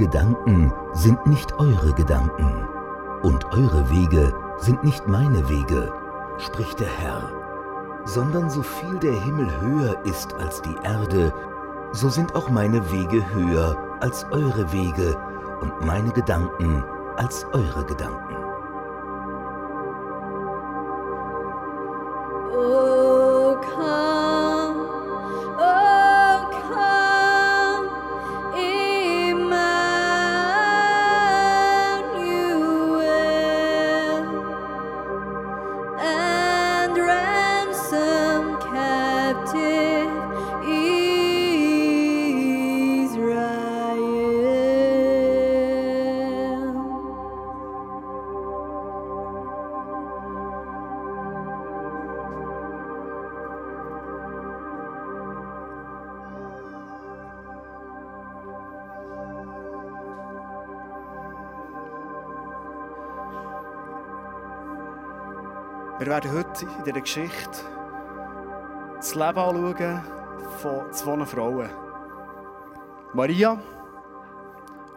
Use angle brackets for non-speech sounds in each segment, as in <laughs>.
Gedanken sind nicht eure Gedanken, und eure Wege sind nicht meine Wege, spricht der Herr. Sondern so viel der Himmel höher ist als die Erde, so sind auch meine Wege höher als eure Wege und meine Gedanken als eure Gedanken. Werden heute in dieser Geschichte das Leben anschauen von zwei Frauen. Maria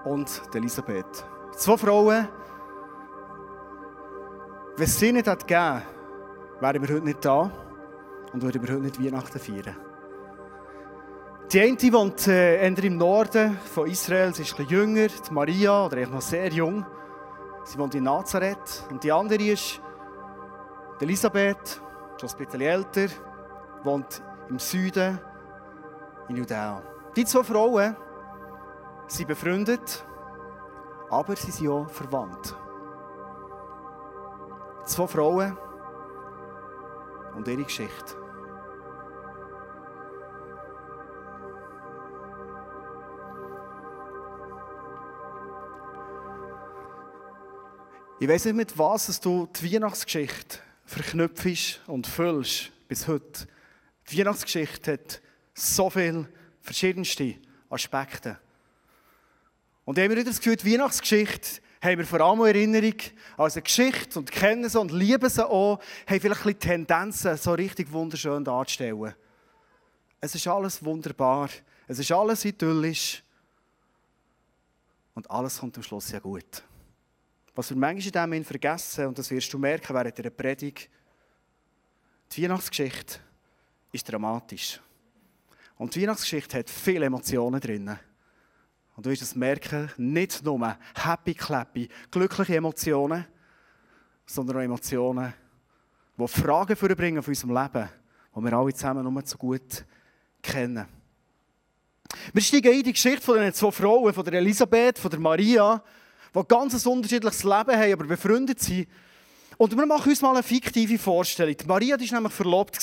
und Elisabeth. Zwei Frauen, wenn es sie nicht gegeben, wären wir heute nicht da und würden wir heute nicht Weihnachten feiern. Die eine wohnt äh, im Norden von Israel, sie ist ein jünger, die Maria, oder eigentlich noch sehr jung. Sie wohnt in Nazareth. Und die andere ist Elisabeth, schon ein bisschen älter, wohnt im Süden in Judäa. Die zwei Frauen sind befreundet, aber sie sind auch verwandt. Zwei Frauen und ihre Geschichte. Ich weiß nicht, mit was du die Weihnachtsgeschichte verknüpfst und füllst bis heute. Die Weihnachtsgeschichte hat so viele verschiedenste Aspekte. Und ich habe wieder das Gefühl, die Weihnachtsgeschichte haben wir vor allem in Erinnerung als eine Geschichte und kennen sie und lieben sie auch, haben vielleicht ein Tendenzen, so richtig wunderschön darzustellen. Es ist alles wunderbar, es ist alles idyllisch und alles kommt am Schluss ja gut. Was wir manchmal in Moment vergessen, und das wirst du merken während der Predigt, die Weihnachtsgeschichte ist dramatisch. Und die Weihnachtsgeschichte hat viele Emotionen drin. Und du wirst es merken, nicht nur happy, clappy, glückliche Emotionen, sondern auch Emotionen, die Fragen vorbringen auf unserem Leben, die wir alle zusammen nur zu gut kennen. Wir steigen in die Geschichte von den zwei Frauen, von der Elisabeth, von der Maria, die ein ganz unterschiedliches Leben haben, aber befreundet sind. Und wir machen uns mal eine fiktive Vorstellung. Maria war nämlich verlobt.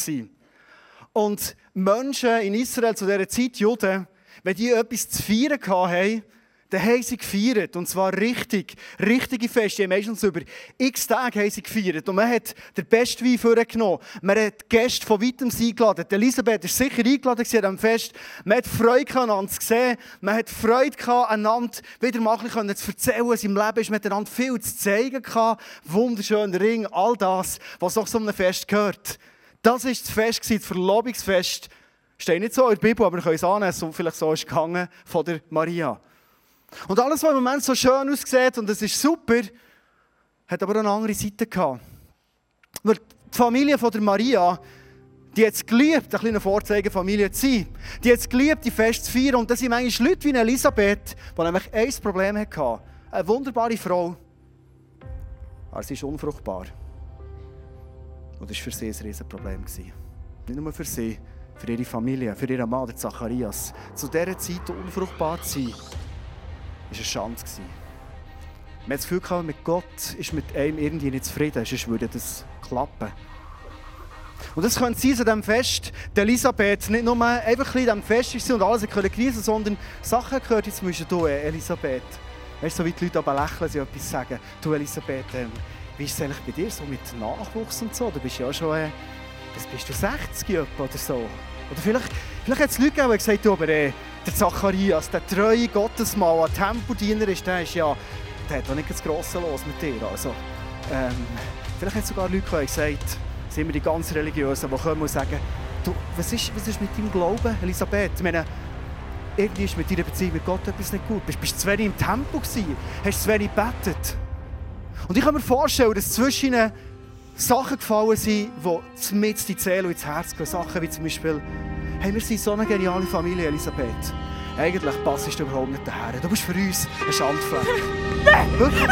Und Menschen in Israel zu dieser Zeit, Juden, wenn die etwas zu feiern hatten, dann haben sie gefeiert. Und zwar richtig, richtige Feste. Meistens über x Tage haben sie gefeiert. Und man hat den besten Wein vorgenommen. Man hat Gäste von weitem eingeladen. Elisabeth war sicher eingeladen an diesem Fest. Man hat Freude gehabt, einander zu sehen. Man hat Freude gehabt, einander wieder mal ein zu erzählen, was im Leben ist. Miteinander viel zu zeigen gehabt. Wunderschöner Ring, all das, was auch zu einem Fest gehört. Das war das Fest, das Verlobungsfest. Steht nicht so in der Bibel, aber wir können es annehmen, so vielleicht so ist gegangen von der Maria. Und alles, was im Moment so schön aussieht und es ist super, hat aber eine andere Seite gehabt. Weil die Familie von der Maria, die hat es geliebt, eine kleine Vorzeigefamilie zu sein. Die hat es geliebt, die Fest zu feiern. Und das sind manchmal Leute wie Elisabeth, die nämlich ein Problem hatte. Eine wunderbare Frau, aber sie ist unfruchtbar. Und das war für sie ein Riesenproblem. Nicht nur für sie, für ihre Familie, für ihren Mann, Zacharias. Zu dieser Zeit unfruchtbar zu sein, war eine gewesen. Man hat das Gefühl, gehabt, mit Gott ist mit einem irgendwie nicht zufrieden, sonst würde das klappen. Und das könnte sein, an diesem Fest, die Elisabeth nicht nur einfach ein diesem Fest war und alles genießen sondern Sachen gehört, jetzt musst du, äh, Elisabeth. Weißt du, so wie die Leute aber lächeln, sie etwas sagen. Du, Elisabeth, ähm, wie ist es eigentlich bei dir so mit Nachwuchs und so? Du bist ja schon, äh, das bist du 60 etwa oder so. Oder vielleicht, vielleicht hat es Leute gegeben, die gesagt haben, aber äh, der Zacharias, der treue Gottesmann, ein Tempodiener ist, der ist ja, der hat doch nicht das Grosse los mit dir. Also, ähm, vielleicht hat sogar Leute gesagt sind wir die ganz Religiösen, die kommen und sagen, du, was ist, was ist mit deinem Glauben, Elisabeth? Ich meine, irgendwie ist mit deiner Beziehung mit Gott etwas nicht gut. Bist, bist zu wenig im Tempo gewesen? Hast zu wenig gebetet? Und ich kann mir vorstellen, dass zwischen ihnen Sachen gefallen sind, die mit die Seele und ins Herz gehen. Sachen wie zum Beispiel, hey, wir sind so eine geniale Familie, Elisabeth. Eigentlich passest du überhaupt nicht daher. Du bist für uns ein Schandfleck. Nein! Wirklich?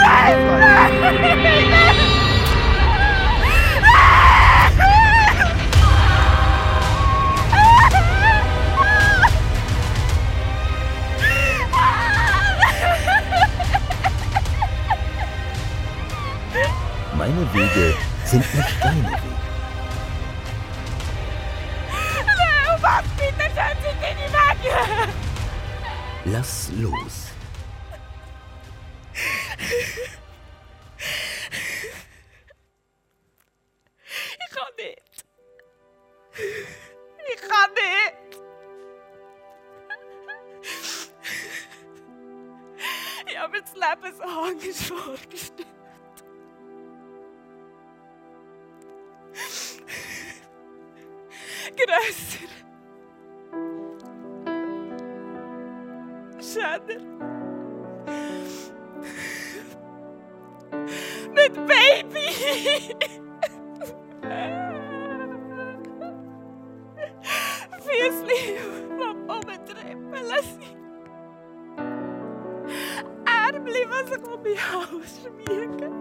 Schmiegen.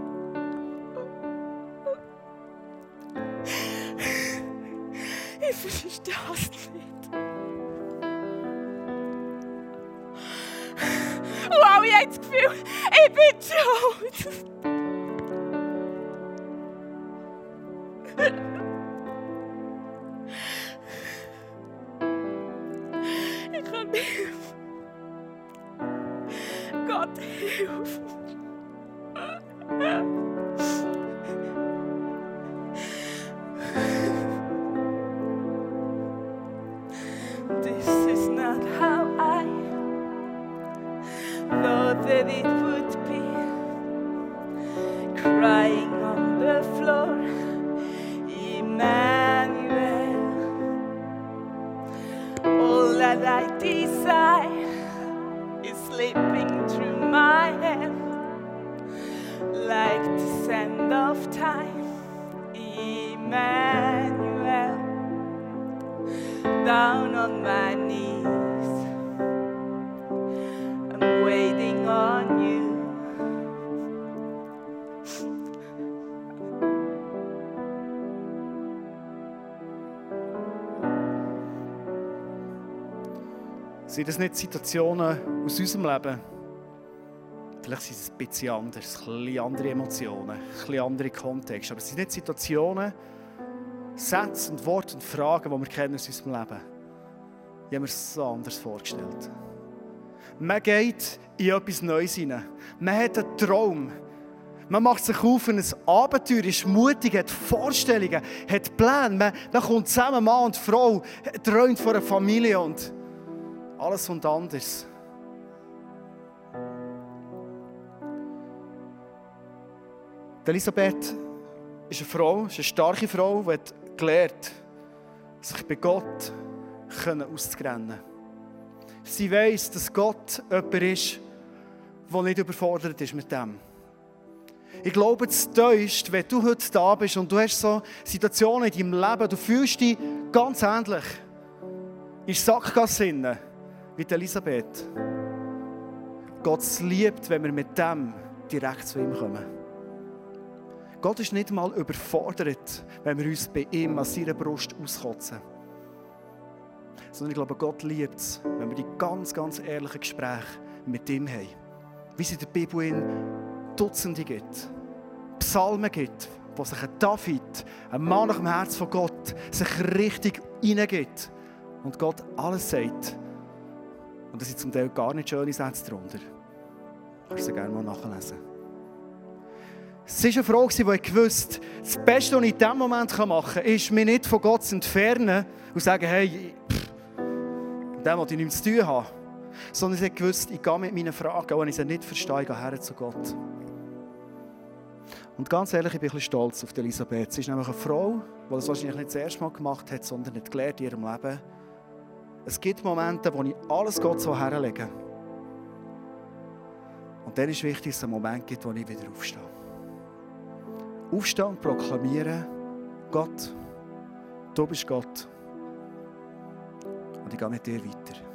Ich verstehe es nicht. Und alle haben das Gefühl, ich bin schuld. Sind das nicht Situationen aus unserem Leben? Vielleicht sind es ein bisschen anders, ein bisschen andere Emotionen, ein bisschen andere Kontexte. Aber es sind nicht Situationen, Sätze und Worte und Fragen, die wir kennen aus unserem Leben. Ich habe mir es so anders vorgestellt. Man geht in etwas Neues hinein. Man hat einen Traum. Man macht sich auf für ein Abenteuer, ist mutig, hat Vorstellungen, hat Pläne. Man, man kommt zusammen, Mann und Frau, träumt von einer Familie und alles und anders. Elisabeth ist eine Frau, ist eine starke Frau, die hat gelernt, sich bei Gott auszugrennen. Sie weiß, dass Gott jemand ist, der nicht überfordert ist mit dem. Ich glaube, es täuscht, wenn du heute da bist und du hast so Situationen in deinem Leben, du fühlst dich ganz ähnlich. In Sackgasse die Elisabeth. Gott liebt, wenn wir mit dem direkt zu ihm kommen. Gott ist nicht mal überfordert, wenn wir uns bei ihm an seiner Brust auskotzen. Sondern ich glaube, Gott liebt es, wenn wir die ganz, ganz ehrlichen Gespräche mit ihm haben. Wie es in der Bibel in Dutzende gibt. Psalmen gibt, wo sich ein David, ein Mann nach dem Herz von Gott, sich richtig hineingibt. Und Gott alles sagt. Und es sind zum Teil gar nicht schöne Sätze darunter. Kannst du gerne mal nachlesen. Es war eine Frau, die gewusst das Beste, was ich in diesem Moment machen kann, ist, mich nicht von Gott zu entfernen und zu sagen, hey, pff, mit dem will ich nichts zu tun haben. Sondern hat gewusst, ich gehe mit meinen Fragen, auch wenn ich sie nicht verstehe, ich gehe her zu Gott. Und ganz ehrlich, ich bin ein bisschen stolz auf Elisabeth. Sie ist nämlich eine Frau, die das wahrscheinlich nicht das erste Mal gemacht hat, sondern hat gelernt in ihrem Leben, Es gibt Momente, wo ich alles Gott so herlege. Und dann ist wichtig, dass es einen Moment gibt, wo ich wieder aufstehe. Aufstehen und proklamieren, Gott, du bist Gott. Und ich gehe mit dir weiter.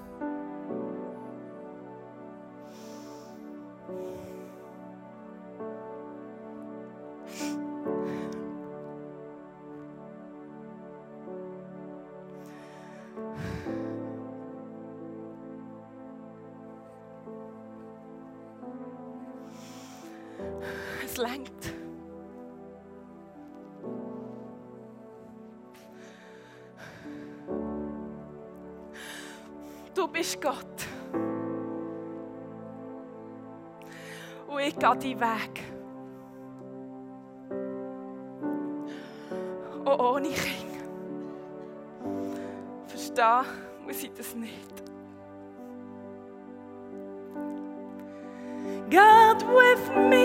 Weg. Auch ohne Kinder. Verstehen muss ich das nicht. God with me.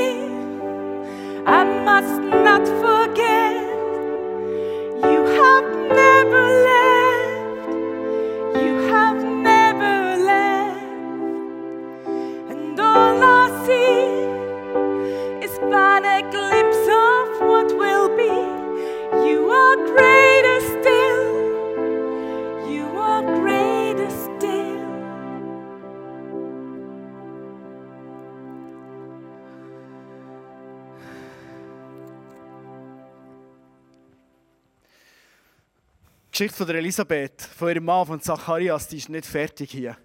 Die Geschichte von der Elisabeth, von ihrem Mann, von Zacharias, die ist nicht fertig hier.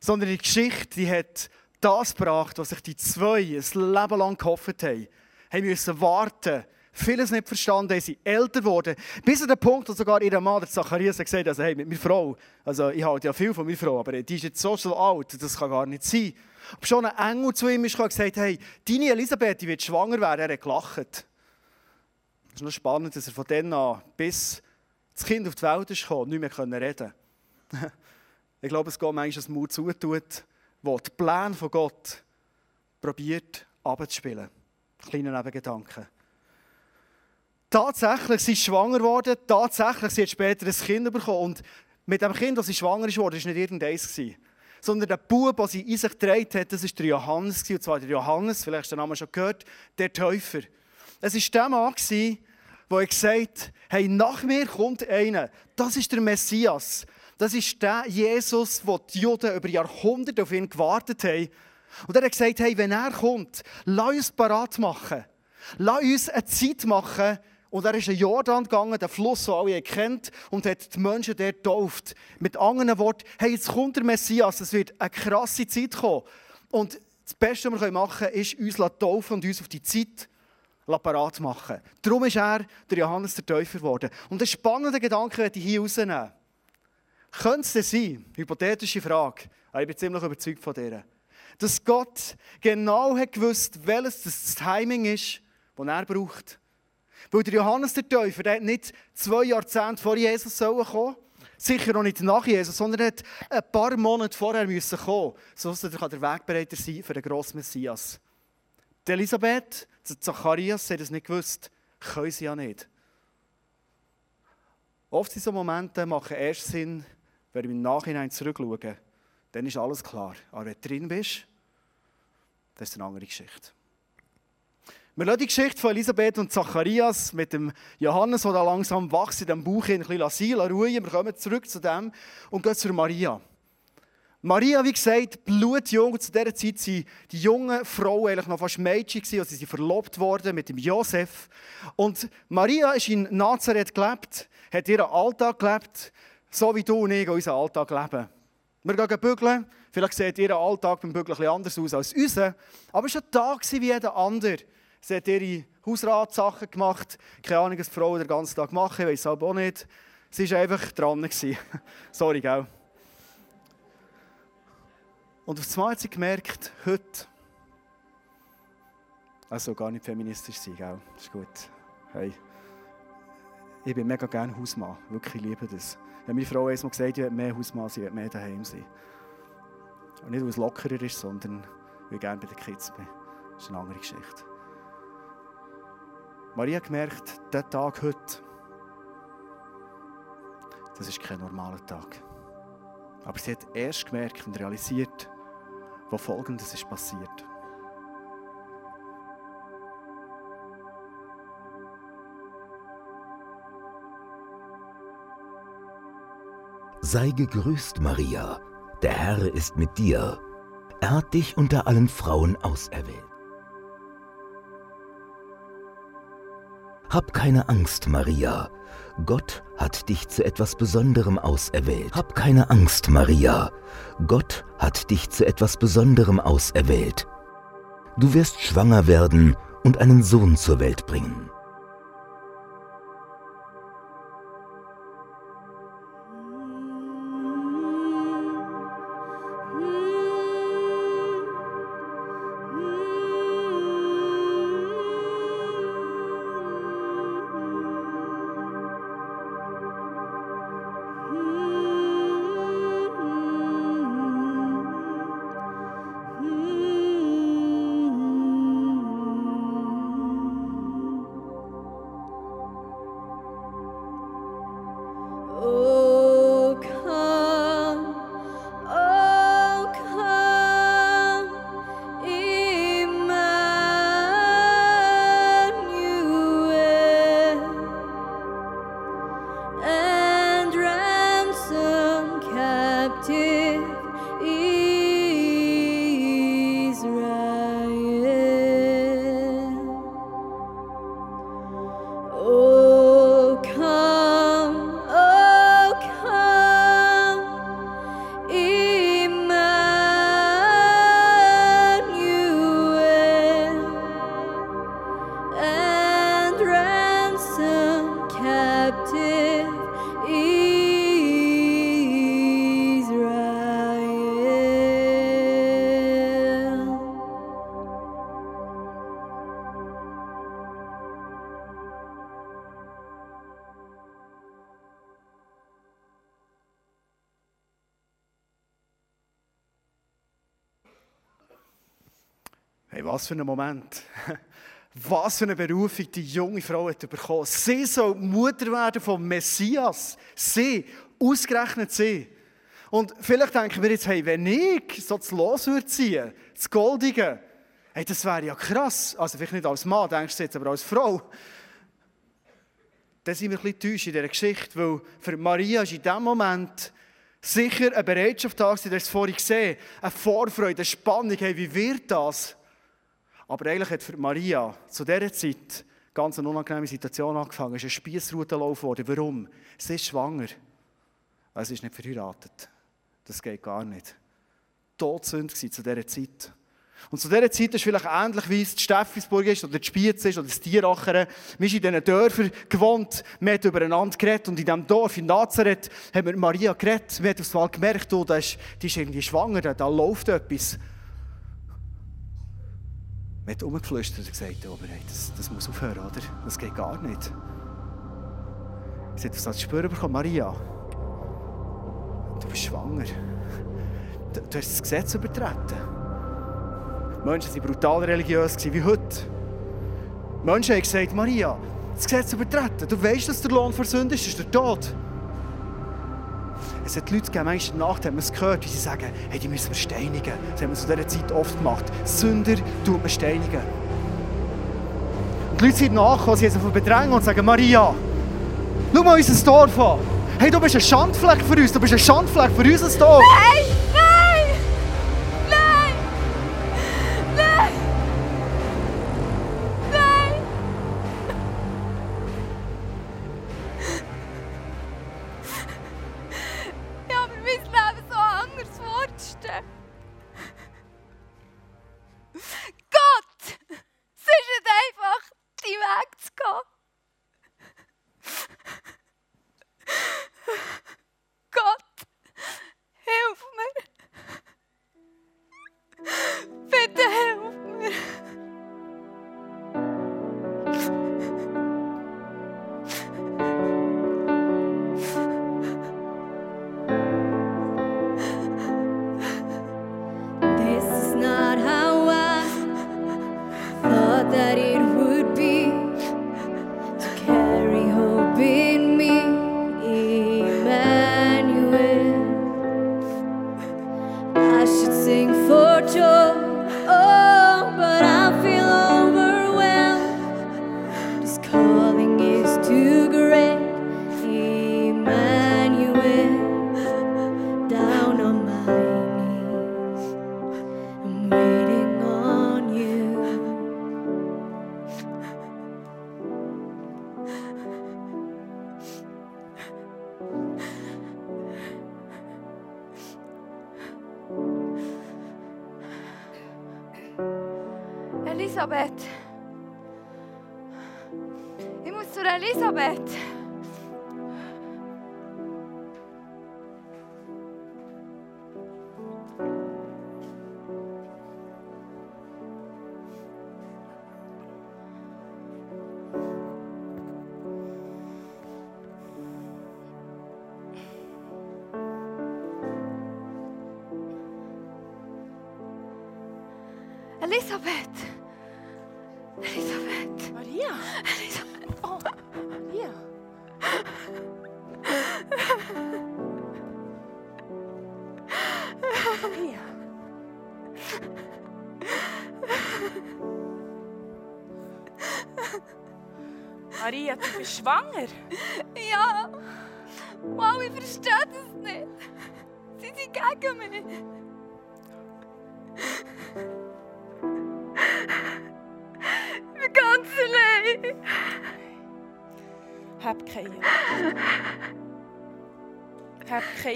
Sondern die Geschichte, die hat das gebracht, was sich die zwei ein Leben lang gehofft haben. Haben müssen warten, vieles nicht verstanden, sie älter geworden. Bis zu dem Punkt, wo sogar ihr Mann, Zacharias, hat gesagt also, hey, mit meiner Frau, also ich halte ja viel von meiner Frau, aber die ist jetzt so, so alt, das kann gar nicht sein. Aber schon ein Engel zu ihm ist und gesagt, hey, deine Elisabeth, die wird schwanger werden. Er hat gelacht. Es ist noch spannend, dass er von dann an bis das Kind auf die Welt ist gekommen, nicht mehr können reden <laughs> Ich glaube, es geht manchmal, dass Mut zutut, wo die Pläne von Gott probiert abzuspielen. Kleiner Nebengedanke. Tatsächlich, sie ist schwanger geworden, tatsächlich, sie hat später ein Kind bekommen. Und mit dem Kind, das sie schwanger ist geworden, war nicht irgendeins. Sondern der Bub, den sie in sich getragen hat, das war der Johannes. Und zwar der Johannes, vielleicht hast du den Namen schon gehört, der Täufer. Es war der Mann, gewesen, der gesagt hey, nach mir kommt einer. Das ist der Messias. Das ist der Jesus, wo die Juden über Jahrhunderte auf ihn gewartet haben. Und er hat gesagt, hey, wenn er kommt, lass uns parat machen. Lass uns eine Zeit machen. Und er ist in Jordan gegangen, den Fluss, den alle kennt, und hat die Menschen dort getauft. Mit anderen Worten, hey, jetzt kommt der Messias, es wird eine krasse Zeit kommen. Und das Beste, was wir machen können, ist uns taufen und uns auf die Zeit parat machen. Darum ist er der Johannes der Täufer geworden. Und einen spannenden Gedanken möchte ich hier rausnehmen. Könnte es denn sein, hypothetische Frage, ich bin ziemlich überzeugt von dir, dass Gott genau hat gewusst, welches das Timing ist, das er braucht. Weil der Johannes der Täufer, der hat nicht zwei Jahrzehnte vor Jesus kommen, sicher auch nicht nach Jesus, sondern er hat ein paar Monate vorher müssen kommen, sodass er der Wegbereiter sein für den grossen Messias. Die Elisabeth, der Zacharias, haben das nicht gewusst. Können sie ja nicht. Oft sind so Momente machen erst Sinn, wenn wir im Nachhinein zurückschauen. Dann ist alles klar. Aber wenn du drin bist, das ist eine andere Geschichte. Wir lassen die Geschichte von Elisabeth und Zacharias mit dem Johannes, der da langsam wächst in dem Bauch, ein bisschen lassen, ruhen. Wir kommen zurück zu dem und gehen zu Maria. Maria, wie gesagt, blutjung. Zu dieser Zeit waren die jungen Frauen eigentlich noch fast Mädchen, also sie sind verlobt worden mit dem Josef. Und Maria ist in Nazareth gelebt, hat ihren Alltag gelebt, so wie du und ich unseren Alltag leben. Wir gehen bügeln. Vielleicht sieht ihr Alltag beim Bügeln etwas anders aus als unser. Aber es war ein Tag wie jeder andere. Sie hat ihre Hausratsachen gemacht. Keine Ahnung, was die Frauen den ganzen Tag machen, ich weiß es auch nicht. Sie war einfach dran. <laughs> Sorry, gell? Und auf einmal hat sie gemerkt, heute, also gar nicht feministisch sein, gell? Ist gut. Hey. Ich bin mega gerne Hausmann. Wirklich, ich liebe das. Ich habe meine Frau einmal gesagt, ich will mehr Hausmann sein, ich will mehr daheim sein. Und nicht, weil es lockerer ist, sondern weil ich gerne bei den Kids bin. Das ist eine andere Geschichte. Maria hat gemerkt, dieser Tag heute, das ist kein normaler Tag. Aber sie hat erst gemerkt und realisiert, wo Folgendes ist passiert. Sei gegrüßt, Maria, der Herr ist mit dir. Er hat dich unter allen Frauen auserwählt. Hab keine Angst, Maria. Gott hat dich zu etwas Besonderem auserwählt. Hab keine Angst, Maria. Gott hat dich zu etwas Besonderem auserwählt. Du wirst schwanger werden und einen Sohn zur Welt bringen. Hey, was für ein Moment. <laughs> Was für eine Berufung die junge Frau hat bekommen. Sie soll Mutter werden vom Messias. Sie, ausgerechnet sie. Und vielleicht denken wir jetzt, hey, wenn ich so das Los würde ziehen, das Goldige, hey, das wäre ja krass. Also vielleicht nicht als Mann, denkst du jetzt, aber als Frau. Dann sind wir ein bisschen enttäuscht in dieser Geschichte, weil für Maria ist in diesem Moment sicher eine Bereitschaft da, du hast es vorhin gesehen, eine Vorfreude, eine Spannung, hey, wie wird das? Aber eigentlich hat für Maria zu dieser Zeit ganz eine unangenehme Situation angefangen. Es ist ein Spiessrutenlauf geworden. Warum? Sie ist schwanger. Also sie ist nicht verheiratet. Das geht gar nicht. Todsünde war zu dieser Zeit. Und zu dieser Zeit ist vielleicht ähnlich, wie es die Steffisburg ist, oder die Spiez ist, oder das Tierachern. Wir sind in diesen Dörfern gewohnt, wir haben übereinander geredet. Und in diesem Dorf, in Nazareth, haben wir Maria geredet. Wir haben aufs Mal gemerkt, oh, da ist, die ist irgendwie schwanger, da läuft etwas. Man hat umgeflüstert und gesagt, aber hey, das, das muss aufhören, oder? Das geht gar nicht. Sie hat das als Spüren bekommen, Maria, du bist schwanger. Du, du hast das Gesetz übertreten. Die Menschen waren brutal religiös wie heute. Die Menschen haben gesagt, Maria, das Gesetz übertreten. Du weißt, dass der Lohn für Sünde ist, ist der Tod. Es hat Leute gegeben, manchmal Nacht haben wir es gehört, wie sie sagen, hey, die müssen wir steinigen. Das haben wir zu dieser Zeit oft gemacht. Sünder tut man steinigen. Und die Leute sind nachgekommen, sie haben bedrängen und sagen, Maria, schau mal unser Dorf an. Hey, du bist ein Schandfleck für uns, du bist ein Schandfleck für unser Dorf. Nein! Elisabeth.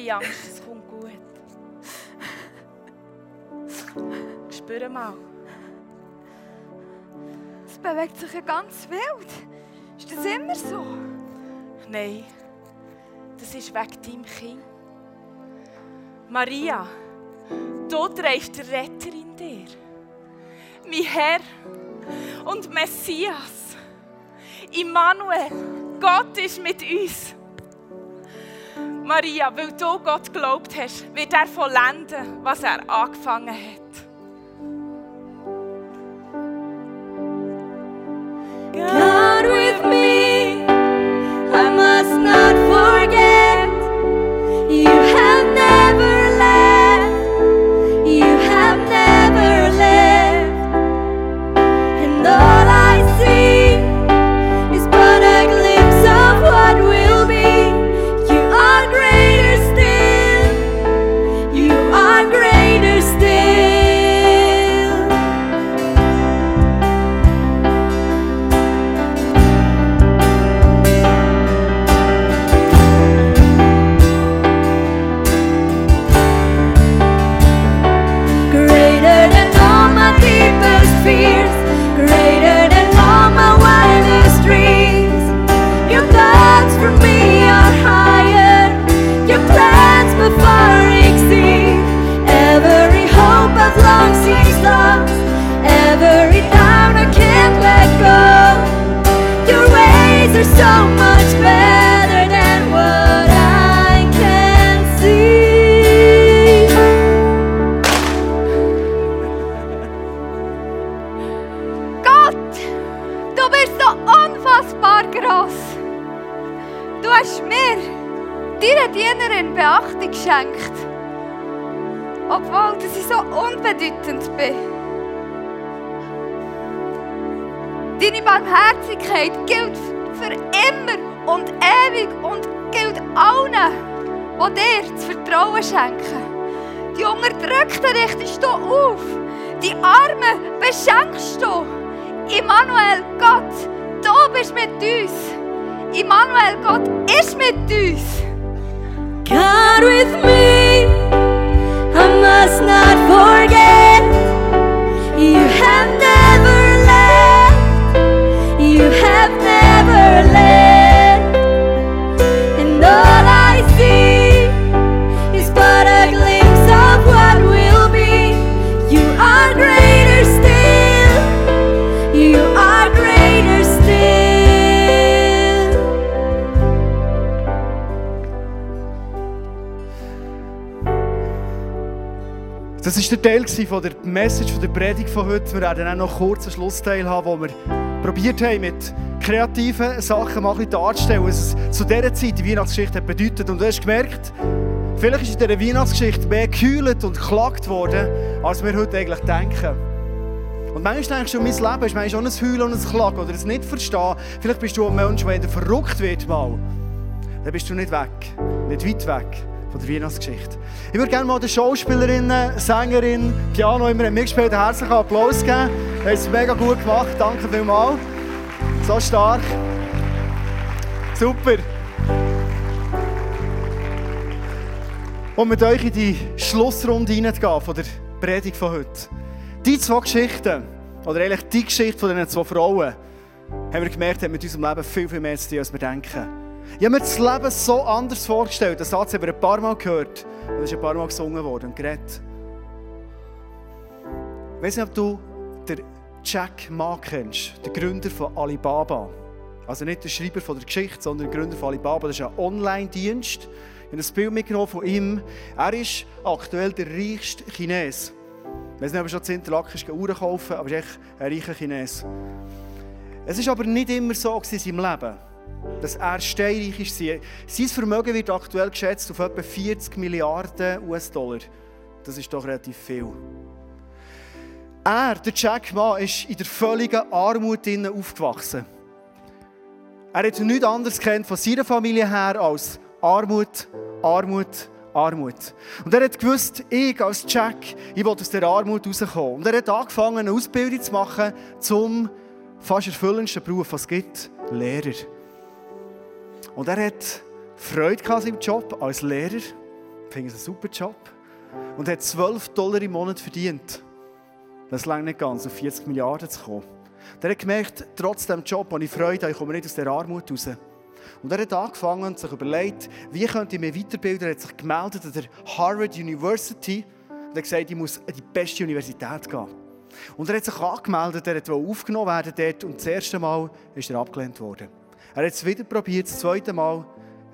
Keine Angst, es kommt gut. <laughs> Spür mal. Es bewegt sich ja ganz wild. Ist das immer so? Nein, das ist wegen deinem Kind. Maria, du trägst den Retter in dir. Mein Herr und Messias. Immanuel, Gott ist mit uns. Maria, weil du Gott geglaubt hast, wird er vollenden, was er angefangen hat. Immanuel, Gott, du bist mit uns. Immanuel, Gott ist mit uns. God with me, I must not forget. War der Teil von der Message, von der Predigt von heute. Wir werden auch noch einen Schlussteil haben, wo wir probiert haben, mit kreativen Sachen mal darzustellen, was es zu dieser Zeit die Weihnachtsgeschichte bedeutet. Und du hast gemerkt, vielleicht ist in dieser Weihnachtsgeschichte mehr gekühlt und geklagt worden, als wir heute eigentlich denken. Und manchmal denkst du, mein Leben ist manchmal auch ein Heulen und ein Klagen oder ein Nicht-Verstehen. Vielleicht bist du ein Mensch, der verrückt wird mal. Dann bist du nicht weg, nicht weit weg von der Weihnachtsgeschichte. Ich würde gerne mal den Schauspielerinnen, Sängerin, Piano immer mitgespielt, einen herzlichen Applaus geben. Haben es mega gut gemacht, danke vielmals. So stark. Super. Und mit euch in die Schlussrunde hineingehen von der Predigt von heute. Die zwei Geschichten, oder eigentlich die Geschichte von diesen zwei Frauen, haben wir gemerkt, hat mit unserem Leben viel, viel mehr zu tun, als wir denken. Ich habe mir das Leben so anders vorgestellt. Das Satz haben wir ein paar Mal gehört. Und ist ein paar Mal gesungen worden und geredet. Ich weiß nicht, ob du den Jack Ma kennst, den Gründer von Alibaba. Also nicht der Schreiber von der Geschichte, sondern der Gründer von Alibaba. Das ist ein Online-Dienst. Ich habe ein Bild mitgenommen von ihm. Er ist aktuell der reichste Chines. Ich weiß nicht, ob er schon zu Interlaken Uhren kaufen aber er ist echt ein reicher Chines. Es ist aber nicht immer so in seinem Leben, dass er steinreich ist. Sein Vermögen wird aktuell geschätzt auf etwa 40 Milliarden US-Dollar. Das ist doch relativ viel. Er, der Jack Ma, ist in der völligen Armut aufgewachsen. Er hat nichts anderes kennt von seiner Familie her als Armut, Armut, Armut. Und er hat gewusst, ich als Jack, ich will aus der Armut rauskommen. Und er hat angefangen, eine Ausbildung zu machen zum fast erfüllendsten Beruf, was es gibt, Lehrer. Und er hat Freude an seinem Job als Lehrer. Ich finde es ein super Job. Und hat 12 Dollar im Monat verdient. Das lange nicht ganz, auf 40 Milliarden zu kommen. Und er hat gemerkt, trotz dem Job, wo ich Freude habe, ich komme nicht aus der Armut raus. Und er hat angefangen und sich überlegt, wie könnte ich mich weiterbilden. Er hat sich gemeldet an der Harvard University und hat gesagt, ich muss an die beste Universität gehen. Und er hat sich angemeldet, er wollte aufgenommen werden dort und das erste Mal ist er abgelehnt worden. Er hat es wieder probiert, das zweite Mal,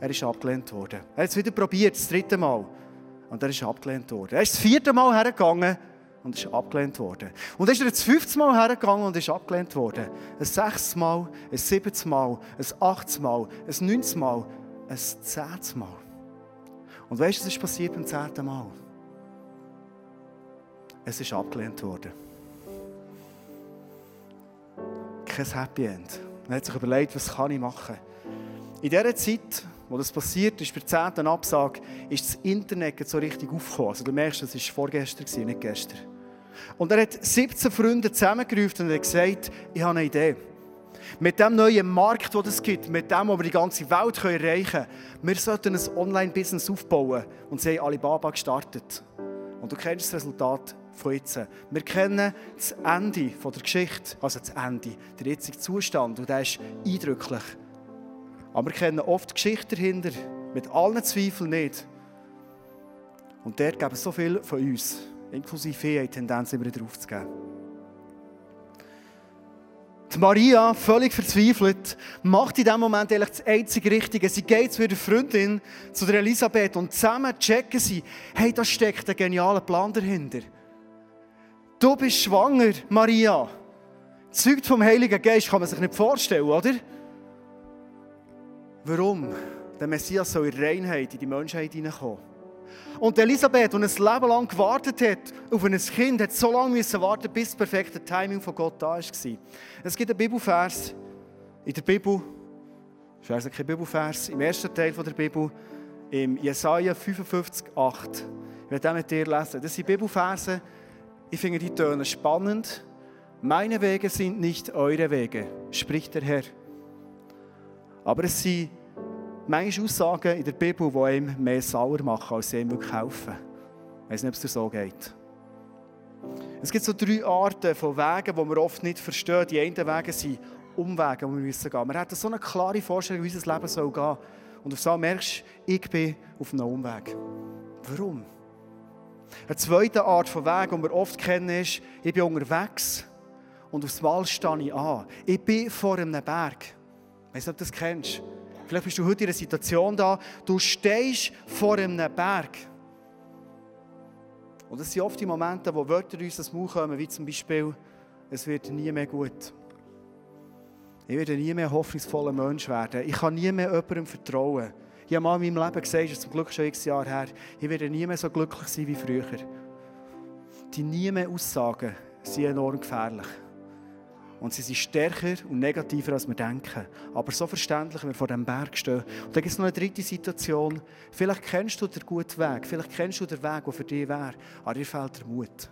er ist abgelehnt worden. Er hat es wieder probiert, das dritte Mal und er ist abgelehnt worden. Er ist das vierte Mal hergegangen und ist abgelehnt worden. Und dann ist er das fünfte Mal hergegangen und ist abgelehnt worden. Ein sechstes Mal, ein siebtes Mal, ein achtes Mal, ein neuntes Mal, ein zehntes Mal. Und weißt du, was ist passiert beim zehnten Mal? Es ist abgelehnt worden. Kein Happy End. Er hat sich überlegt, was kann ich machen. In dieser Zeit, wo das passiert ist, bei der zehnten Absage, ist das Internet so richtig aufgekommen. Also du merkst, das war vorgestern, nicht gestern. Und er hat 17 Freunde zusammengerufen und hat gesagt, ich habe eine Idee. Mit dem neuen Markt, den es gibt, mit dem, wo wir die ganze Welt erreichen können, wir sollten ein Online-Business aufbauen. Und sie haben Alibaba gestartet. Und du kennst das Resultat von jetzt. Wir kennen das Ende der Geschichte, also das Ende, der jetzige Zustand, und der ist eindrücklich. Aber wir kennen oft die Geschichte dahinter, mit allen Zweifeln nicht. Und dort geben so viel von uns inklusive ich, eine Tendenz, immer drauf zu geben. Die Maria, völlig verzweifelt, macht in diesem Moment eigentlich das einzige Richtige. Sie geht zu ihrer Freundin, zu der Elisabeth, und zusammen checken sie, hey, da steckt ein genialer Plan dahinter. Du bist schwanger, Maria. Zeugt vom Heiligen Geist kann man sich nicht vorstellen, oder? Warum? Der Messias soll in Reinheit in die Menschheit hineinkommen. Und Elisabeth, die ein Leben lang gewartet hat auf ein Kind, hat so lange müssen warten, bis das perfekte Timing von Gott da war. Es gibt einen Bibelvers in der Bibel, das ist also kein Bibelvers, im ersten Teil der Bibel, im Jesaja 55, 8. Ich werde den mit dir lesen. Das sind Bibelverse, ich finde die Töne spannend. Meine Wege sind nicht eure Wege, spricht der Herr. Aber es sind manchmal Aussagen in der Bibel, die einem mehr sauer machen, als sie ihm helfen. Ich weiß nicht, ob es dir so geht. Es gibt so drei Arten von Wegen, die wir oft nicht verstehen. Die einen Wege sind Umwege, die wir müssen gehen. Wir haben so eine klare Vorstellung, wie unser Leben soll gehen. Und auf so merkst du, ich bin auf einem Umweg. Warum? Eine zweite Art von Weg, die wir oft kennen, ist, ich bin unterwegs und aufs Mal stehe ich an. Ich bin vor einem Berg. Ich weiß nicht, ob du das kennst. Vielleicht bist du heute in einer Situation da, du stehst vor einem Berg. Und das sind oft die Momente, wo Wörter uns das Mund kommen, wie zum Beispiel, es wird nie mehr gut. Ich werde nie mehr ein hoffnungsvoller Mensch werden. Ich kann nie mehr jemandem vertrauen. Ich habe mal in meinem Leben gesagt, das ist zum Glück schon x Jahre her, ich werde nie mehr so glücklich sein wie früher. Die nie mehr Aussagen sind enorm gefährlich. Und sie sind stärker und negativer, als wir denken. Aber so verständlich, wenn wir vor dem Berg stehen. Und dann gibt es noch eine dritte Situation. Vielleicht kennst du den guten Weg. Vielleicht kennst du den Weg, der für dich wäre. Aber dir fehlt der Mut.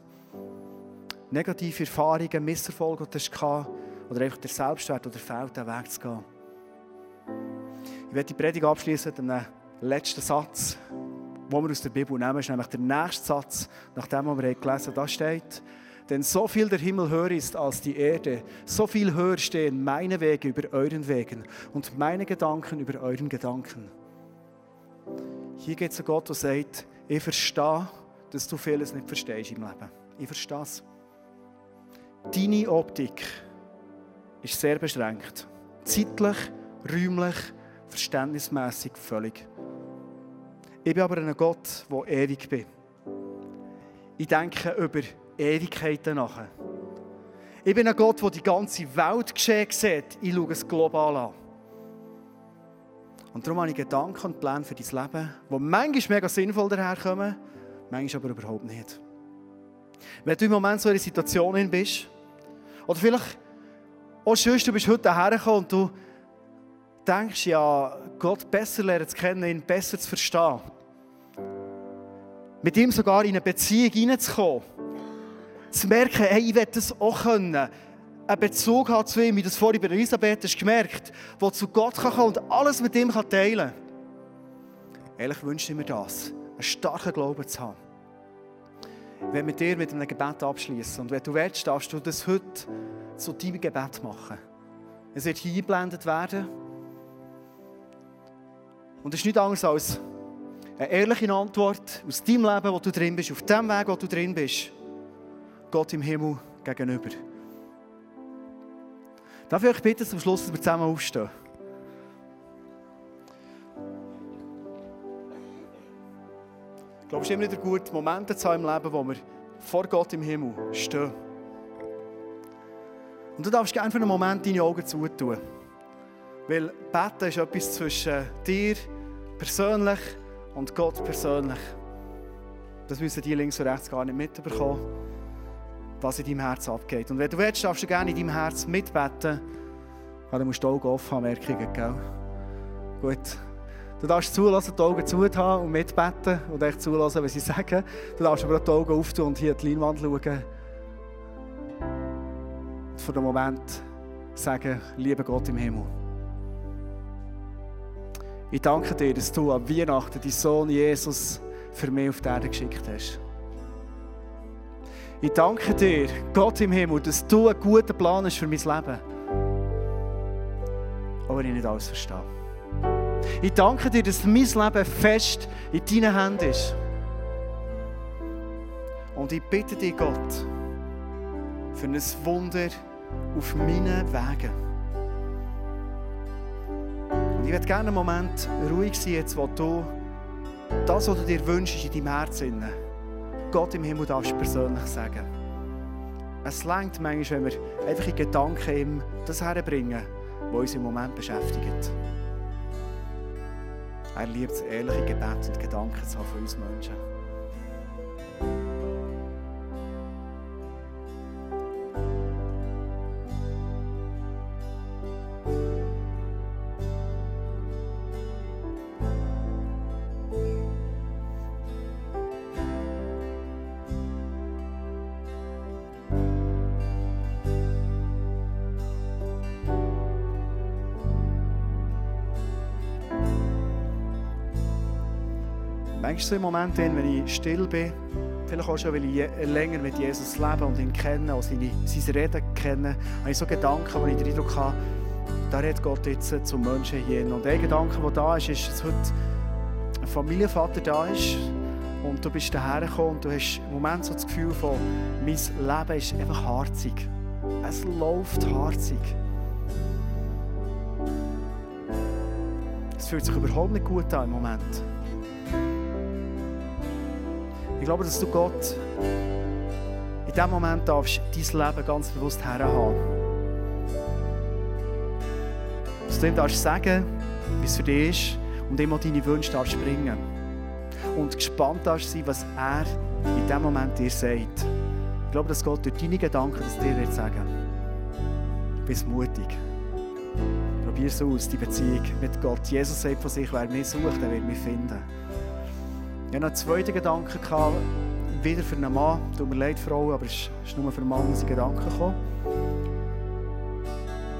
Negative Erfahrungen, Misserfolge, die du hast, oder einfach der Selbstwert, oder fehlt, den Weg zu gehen. Ich werde die Predigt abschließen mit einem letzten Satz, den wir aus der Bibel nehmen. Das ist nämlich der nächste Satz, nach dem, was wir gelesen haben. Da steht, Denn so viel der Himmel höher ist als die Erde, so viel höher stehen meine Wege über euren Wegen und meine Gedanken über euren Gedanken. Hier geht es zu Gott, der sagt, ich verstehe, dass du vieles nicht verstehst im Leben. Ich verstehe es. Deine Optik ist sehr beschränkt. Zeitlich, räumlich, verständnismäßig völlig. Ich bin aber ein Gott, der ewig bin. Ich denke über Ewigkeiten nach. Ich bin ein Gott, der die ganze Welt geschehen sieht. Ich schaue es global an. Und darum habe ich Gedanken und Pläne für dein Leben, die manchmal mega sinnvoll daherkommen, manchmal aber überhaupt nicht. Wenn du im Moment so in einer Situation bist, oder vielleicht auch sonst, du bist heute hergekommen und du denkst, ja, Gott besser lernen zu kennen, ihn besser zu verstehen. Mit ihm sogar in eine Beziehung hineinzukommen. Zu merken, hey, ich will das auch können. Einen Bezug haben zu ihm, wie das vorhin bei Elisabeth hast gemerkt, wo zu Gott kann kommen und alles mit ihm kann teilen kann. Ehrlich wünsche ich mir das, einen starken Glauben zu haben. Werde mit dir mit einem Gebet abschließen. Und wenn du willst, darfst du das heute zu deinem Gebet machen. Es wird hier eingeblendet werden. Und es ist nichts anderes als eine ehrliche Antwort aus deinem Leben, wo du drin bist, auf dem Weg, wo du drin bist, Gott im Himmel gegenüber. Darf ich euch bitten, zum Schluss, dass wir zusammen aufstehen? Ich glaube, es ist immer wieder gut, Momente zu haben im Leben, wo wir vor Gott im Himmel stehen. Und du darfst gerne für einen Moment deine Augen zutun. Weil Beten ist etwas zwischen dir persönlich und Gott persönlich. Das müssen die links und rechts gar nicht mitbekommen, was in deinem Herz abgeht. Und wenn du willst, darfst du gerne in deinem Herz mitbeten. Aber dann musst du die offen haben, Merkungen? Gut. Du darfst zulassen, die Augen zu haben und mitbeten und echt zulassen, was sie sagen. Du darfst aber auch die Augen auftun und hier die Leinwand schauen. Und für den Moment sagen, lieber Gott im Himmel. Ich danke dir, dass du an Weihnachten deinen Sohn Jesus für mich auf die Erde geschickt hast. Ich danke dir, Gott im Himmel, dass du einen guten Plan hast für mein Leben. Aber ich nicht alles verstehe. Ich danke dir, dass mein Leben fest in deinen Händen ist. Und ich bitte dich, Gott, für ein Wunder auf meinen Wegen. Und ich werde gerne einen Moment ruhig sein, jetzt, wo du das, was du dir wünschst, in deinem Herzen, Gott im Himmel darfst persönlich sagen. Es längt manchmal, wenn wir einfach in Gedanken ihm das herbringen, was uns im Moment beschäftigt. Er liebt es, ehrliche Gebete und Gedanken von uns Menschen. Manchmal so im Moment, wenn ich still bin, vielleicht auch schon, weil ich länger mit Jesus lebe und ihn kenne, und seine, sein Reden kenne, habe ich so Gedanken, wo ich den Eindruck habe, da redet Gott jetzt zum Menschen hier. Und ein Gedanke, der da ist, ist, dass heute ein Familienvater da ist und du bist daher gekommen und du hast im Moment so das Gefühl von, mein Leben ist einfach harzig. Es läuft harzig. Es fühlt sich überhaupt nicht gut an im Moment. Ich glaube, dass du Gott in diesem Moment darfst dein Leben ganz bewusst herhaben. Dass du ihm darfst sagen, wie es für dich ist und ihm auch deine Wünsche darfst bringen. Und gespannt darfst sein, was er in diesem Moment dir sagt. Ich glaube, dass Gott durch deine Gedanken das dir wird sagen. Bist mutig. Probier es aus, die Beziehung mit Gott. Jesus sagt von sich, wer mich sucht, der wird mich finden. Ich hatte noch einen zweiten Gedanken, wieder für einen Mann. Tut mir leid, Frau, aber es ist nur für einen Mann diese Gedanken gekommen.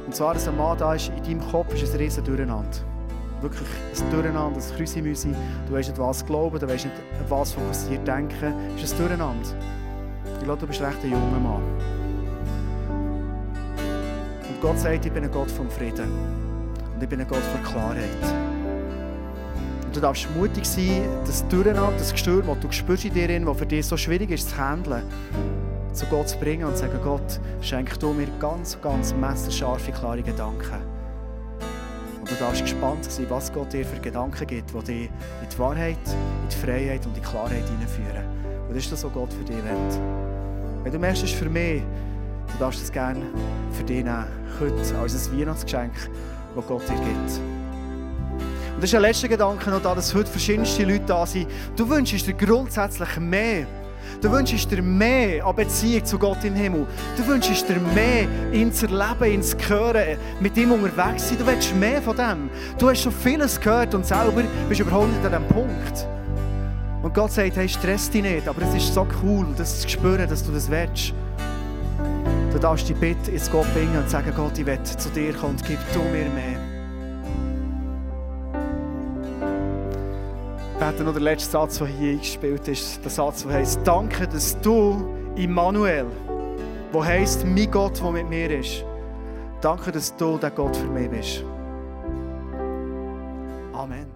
Und zwar, dass ein Mann da ist, in deinem Kopf ist ein riesen Durcheinander. Wirklich ein Durcheinander, ein Krüsimüsi. Du weißt nicht, was glauben, du weißt nicht, was fokussiert denken. Es ist ein Durcheinander. Ich glaube, du bist recht ein junger Mann. Und Gott sagt, ich bin ein Gott vom Frieden. Und ich bin ein Gott von Klarheit. Du darfst mutig sein, das Durcheinander, das Gestürm, das du spürst in dir, drin, was für dich so schwierig ist zu handeln, zu Gott zu bringen und zu sagen, Gott, schenk du mir ganz, ganz messerscharfe, klare Gedanken. Und du darfst gespannt sein, was Gott dir für Gedanken gibt, die dich in die Wahrheit, in die Freiheit und in die Klarheit hineinführen. Das ist das, was Gott für dich will. Wenn du merkst, es für mich, du darfst es gerne für dich nehmen, heute als ein Weihnachtsgeschenk, das Gott dir gibt. Und das ist ein letzter Gedanke noch da, dass heute verschiedenste Leute da sind. Du wünschst dir grundsätzlich mehr. Du wünschst dir mehr an Beziehung zu Gott im Himmel. Du wünschst dir mehr, ihn zu erleben, ihn zu hören, mit ihm unterwegs sein. Du willst mehr von dem. Du hast schon vieles gehört und selber bist überhaupt nicht an diesem Punkt. Und Gott sagt, hey, stress dich nicht, aber es ist so cool, das zu spüren, dass du das willst. Du darfst die Bitte ins Gott bringen und sagen, Gott, ich will zu dir kommen und gib du mir mehr. Bete noch den letzten Satz, der hier eingespielt ist. Der Satz, der heisst, danke, dass du, Immanuel, der heisst, mein Gott, der mit mir ist, danke, dass du der Gott für mich bist. Amen.